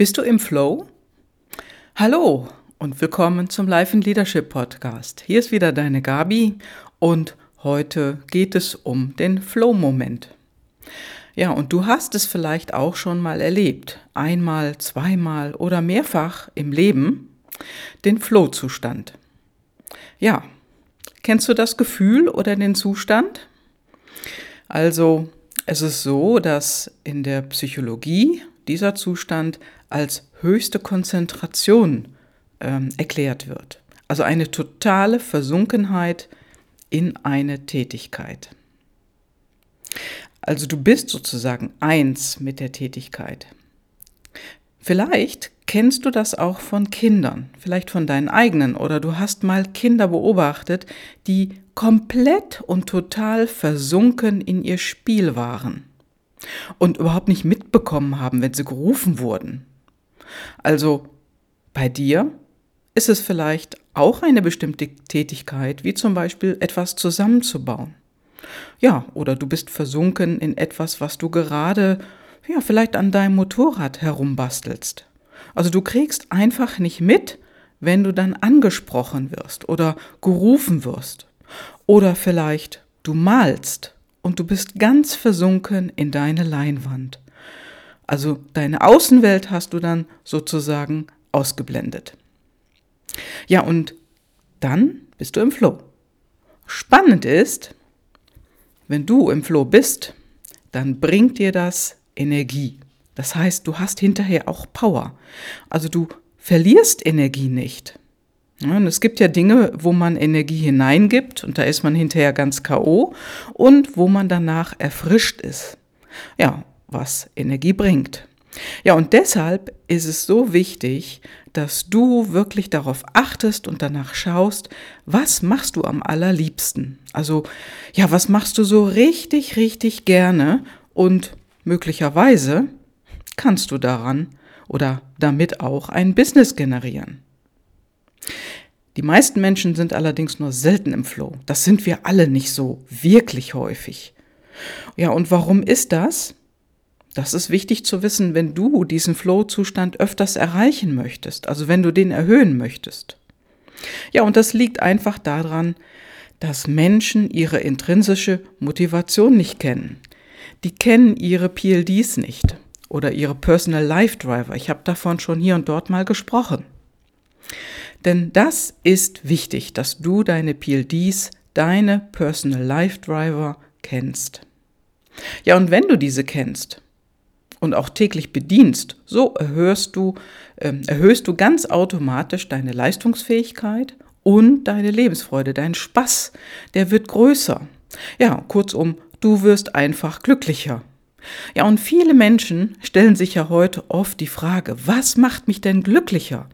Bist du im Flow? Hallo und willkommen zum Life and Leadership Podcast. Hier ist wieder deine Gabi und heute geht es um den Flow-Moment. Ja, und du hast es vielleicht auch schon mal erlebt, einmal, zweimal oder mehrfach im Leben, den Flow-Zustand. Ja, kennst du das Gefühl oder den Zustand? Also, es ist so, dass in der Psychologie dieser Zustand als höchste Konzentration ähm, erklärt wird. Also eine totale Versunkenheit in eine Tätigkeit. Also du bist sozusagen eins mit der Tätigkeit. Vielleicht kennst du das auch von Kindern, vielleicht von deinen eigenen, oder du hast mal Kinder beobachtet, die komplett und total versunken in ihr Spiel waren und überhaupt nicht mitbekommen haben, wenn sie gerufen wurden. Also bei dir ist es vielleicht auch eine bestimmte Tätigkeit, wie zum Beispiel etwas zusammenzubauen. Ja, oder du bist versunken in etwas, was du gerade, ja, vielleicht an deinem Motorrad herumbastelst. Also du kriegst einfach nicht mit, wenn du dann angesprochen wirst oder gerufen wirst. Oder vielleicht du malst und du bist ganz versunken in deine Leinwand. Also deine Außenwelt hast du dann sozusagen ausgeblendet. Ja, und dann bist du im Flow. Spannend ist, wenn du im Flow bist, dann bringt dir das Energie. Das heißt, du hast hinterher auch Power. Also du verlierst Energie nicht. Und es gibt ja Dinge, wo man Energie hineingibt und da ist man hinterher ganz KO und wo man danach erfrischt ist. Ja, was Energie bringt. Ja, und deshalb ist es so wichtig, dass du wirklich darauf achtest und danach schaust, was machst du am allerliebsten? Also, ja, was machst du so richtig, richtig gerne und möglicherweise kannst du daran oder damit auch ein Business generieren. Die meisten Menschen sind allerdings nur selten im Flow. Das sind wir alle nicht so wirklich häufig. Ja, und warum ist das? Das ist wichtig zu wissen, wenn du diesen Flow-Zustand öfters erreichen möchtest, also wenn du den erhöhen möchtest. Ja, und das liegt einfach daran, dass Menschen ihre intrinsische Motivation nicht kennen. Die kennen ihre PLDs nicht oder ihre Personal Life Driver. Ich habe davon schon hier und dort mal gesprochen. Denn das ist wichtig, dass du deine PLDs, deine Personal Life Driver kennst. Ja, und wenn du diese kennst und auch täglich bedienst, so erhöhst du, äh, erhöhst du ganz automatisch deine Leistungsfähigkeit und deine Lebensfreude, dein Spaß, der wird größer. Ja, kurzum, du wirst einfach glücklicher. Ja, und viele Menschen stellen sich ja heute oft die Frage, was macht mich denn glücklicher?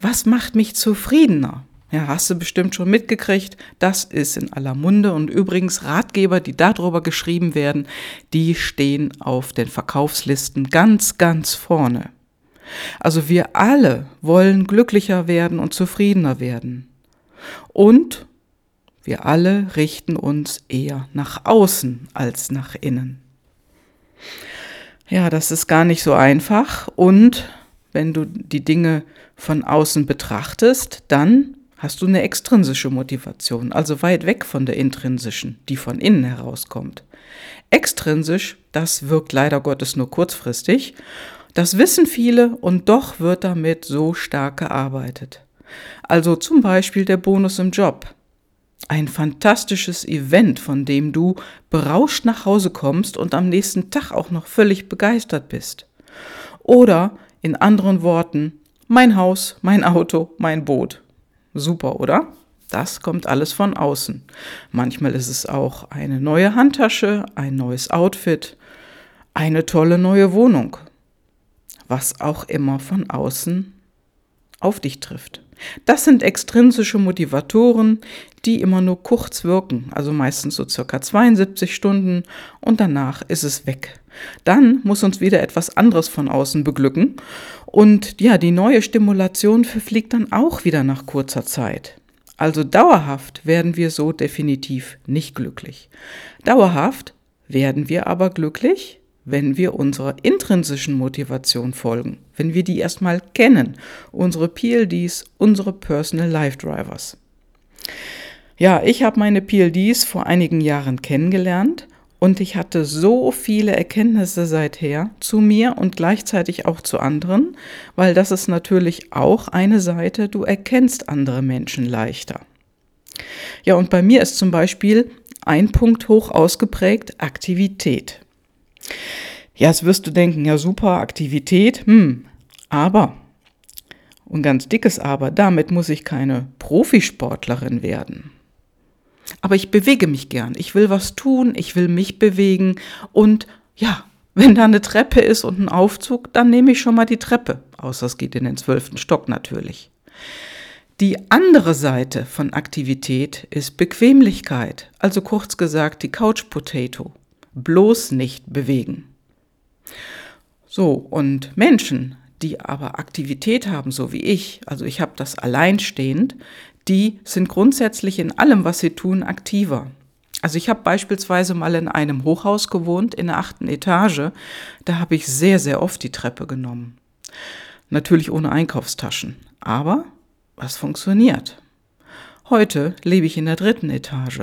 Was macht mich zufriedener? Ja, hast du bestimmt schon mitgekriegt, das ist in aller Munde und übrigens Ratgeber, die darüber geschrieben werden, die stehen auf den Verkaufslisten ganz, ganz vorne. Also wir alle wollen glücklicher werden und zufriedener werden. Und wir alle richten uns eher nach außen als nach innen. Ja, das ist gar nicht so einfach und wenn du die Dinge von außen betrachtest, dann hast du eine extrinsische Motivation, also weit weg von der intrinsischen, die von innen herauskommt. Extrinsisch, das wirkt leider Gottes nur kurzfristig. Das wissen viele und doch wird damit so stark gearbeitet. Also zum Beispiel der Bonus im Job. Ein fantastisches Event, von dem du berauscht nach Hause kommst und am nächsten Tag auch noch völlig begeistert bist. Oder in anderen Worten, mein Haus, mein Auto, mein Boot. Super, oder? Das kommt alles von außen. Manchmal ist es auch eine neue Handtasche, ein neues Outfit, eine tolle neue Wohnung. Was auch immer von außen auf dich trifft. Das sind extrinsische Motivatoren, die immer nur kurz wirken, also meistens so circa 72 Stunden und danach ist es weg. Dann muss uns wieder etwas anderes von außen beglücken und ja, die neue Stimulation verfliegt dann auch wieder nach kurzer Zeit. Also dauerhaft werden wir so definitiv nicht glücklich. Dauerhaft werden wir aber glücklich, wenn wir unserer intrinsischen Motivation folgen, wenn wir die erstmal kennen, unsere PLDs, unsere Personal Life Drivers. Ja, ich habe meine PLDs vor einigen Jahren kennengelernt und ich hatte so viele Erkenntnisse seither zu mir und gleichzeitig auch zu anderen, weil das ist natürlich auch eine Seite, du erkennst andere Menschen leichter. Ja, und bei mir ist zum Beispiel ein Punkt hoch ausgeprägt, Aktivität. Ja, jetzt wirst du denken, ja super, Aktivität, hm, aber, und ganz dickes Aber, damit muss ich keine Profisportlerin werden. Aber ich bewege mich gern, ich will was tun, ich will mich bewegen und ja, wenn da eine Treppe ist und ein Aufzug, dann nehme ich schon mal die Treppe, außer es geht in den zwölften Stock natürlich. Die andere Seite von Aktivität ist Bequemlichkeit, also kurz gesagt die Couch Potato. Bloß nicht bewegen. So, und Menschen, die aber Aktivität haben, so wie ich, also ich habe das alleinstehend, die sind grundsätzlich in allem, was sie tun, aktiver. Also ich habe beispielsweise mal in einem Hochhaus gewohnt, in der achten Etage. Da habe ich sehr, sehr oft die Treppe genommen. Natürlich ohne Einkaufstaschen. Aber was funktioniert? Heute lebe ich in der dritten Etage.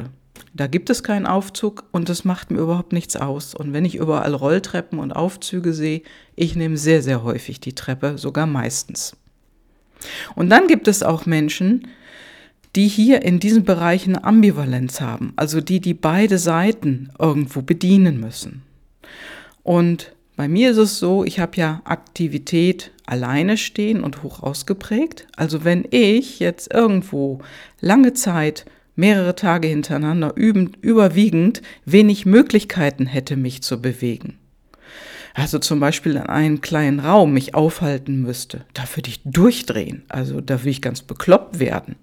Da gibt es keinen Aufzug und es macht mir überhaupt nichts aus. Und wenn ich überall Rolltreppen und Aufzüge sehe, ich nehme sehr, sehr häufig die Treppe, sogar meistens. Und dann gibt es auch Menschen, die hier in diesen Bereichen Ambivalenz haben, also die, die beide Seiten irgendwo bedienen müssen. Und bei mir ist es so, ich habe ja Aktivität alleine stehen und hoch ausgeprägt. Also wenn ich jetzt irgendwo lange Zeit, mehrere Tage hintereinander überwiegend wenig Möglichkeiten hätte, mich zu bewegen. Also zum Beispiel in einem kleinen Raum mich aufhalten müsste, da würde ich durchdrehen. Also da würde ich ganz bekloppt werden.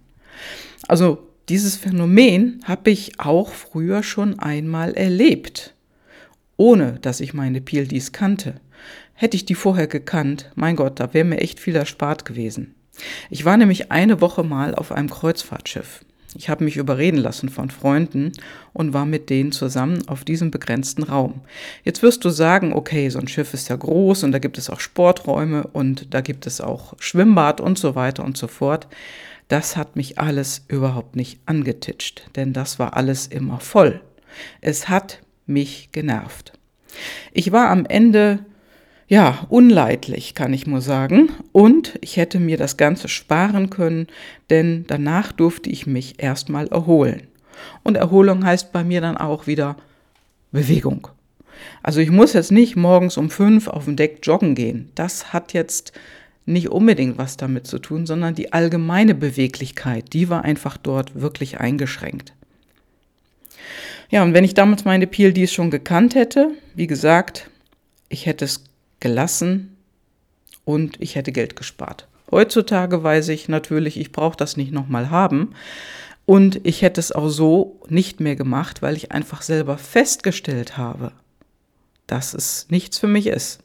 Also dieses Phänomen habe ich auch früher schon einmal erlebt ohne dass ich meine PLDs kannte. Hätte ich die vorher gekannt, mein Gott, da wäre mir echt viel erspart gewesen. Ich war nämlich eine Woche mal auf einem Kreuzfahrtschiff. Ich habe mich überreden lassen von Freunden und war mit denen zusammen auf diesem begrenzten Raum. Jetzt wirst du sagen, okay, so ein Schiff ist ja groß und da gibt es auch Sporträume und da gibt es auch Schwimmbad und so weiter und so fort. Das hat mich alles überhaupt nicht angetitscht, denn das war alles immer voll. Es hat mich genervt. Ich war am Ende ja, unleidlich, kann ich nur sagen. Und ich hätte mir das Ganze sparen können, denn danach durfte ich mich erstmal erholen. Und Erholung heißt bei mir dann auch wieder Bewegung. Also ich muss jetzt nicht morgens um fünf auf dem Deck joggen gehen. Das hat jetzt nicht unbedingt was damit zu tun, sondern die allgemeine Beweglichkeit, die war einfach dort wirklich eingeschränkt. Ja, und wenn ich damals meine PLDs schon gekannt hätte, wie gesagt, ich hätte es gelassen und ich hätte Geld gespart. Heutzutage weiß ich natürlich, ich brauche das nicht nochmal haben. Und ich hätte es auch so nicht mehr gemacht, weil ich einfach selber festgestellt habe, dass es nichts für mich ist.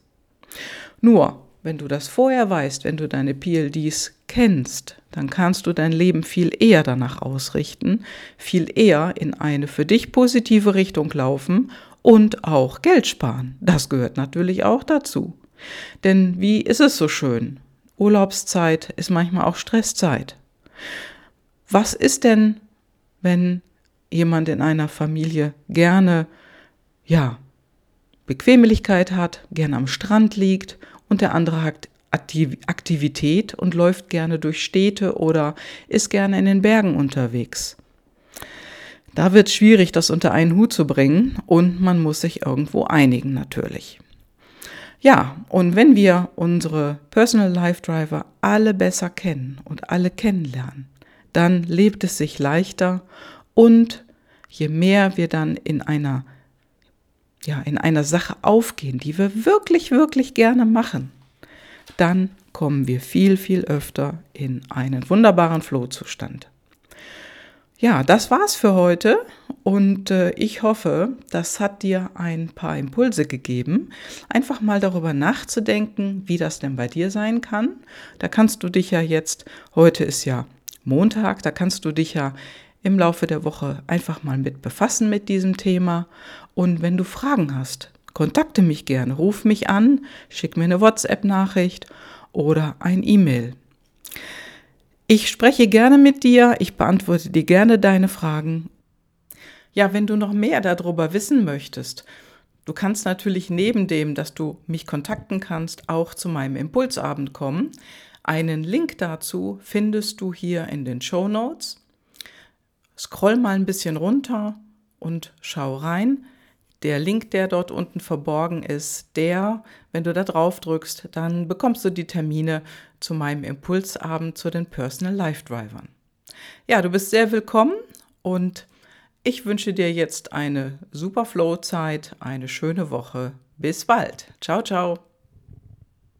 Nur, wenn du das vorher weißt, wenn du deine PLDs kennst, dann kannst du dein Leben viel eher danach ausrichten, viel eher in eine für dich positive Richtung laufen und auch Geld sparen. Das gehört natürlich auch dazu. Denn wie ist es so schön? Urlaubszeit ist manchmal auch Stresszeit. Was ist denn, wenn jemand in einer Familie gerne, ja, Bequemlichkeit hat, gerne am Strand liegt und der andere hat Aktivität und läuft gerne durch Städte oder ist gerne in den Bergen unterwegs. Da wird es schwierig, das unter einen Hut zu bringen und man muss sich irgendwo einigen natürlich. Ja, und wenn wir unsere Personal Life Driver alle besser kennen und alle kennenlernen, dann lebt es sich leichter und je mehr wir dann in einer ja, in einer Sache aufgehen, die wir wirklich, wirklich gerne machen, dann kommen wir viel, viel öfter in einen wunderbaren Flohzustand. Ja, das war's für heute und äh, ich hoffe, das hat dir ein paar Impulse gegeben, einfach mal darüber nachzudenken, wie das denn bei dir sein kann. Da kannst du dich ja jetzt, heute ist ja Montag, da kannst du dich ja im Laufe der Woche einfach mal mit befassen mit diesem Thema. Und wenn du Fragen hast, kontakte mich gerne, ruf mich an, schick mir eine WhatsApp-Nachricht oder ein E-Mail. Ich spreche gerne mit dir, ich beantworte dir gerne deine Fragen. Ja, wenn du noch mehr darüber wissen möchtest, du kannst natürlich neben dem, dass du mich kontakten kannst, auch zu meinem Impulsabend kommen. Einen Link dazu findest du hier in den Show Notes. Scroll mal ein bisschen runter und schau rein. Der Link, der dort unten verborgen ist, der, wenn du da drauf drückst, dann bekommst du die Termine zu meinem Impulsabend zu den Personal Life Drivern. Ja, du bist sehr willkommen und ich wünsche dir jetzt eine super Flow-Zeit, eine schöne Woche. Bis bald. Ciao, ciao.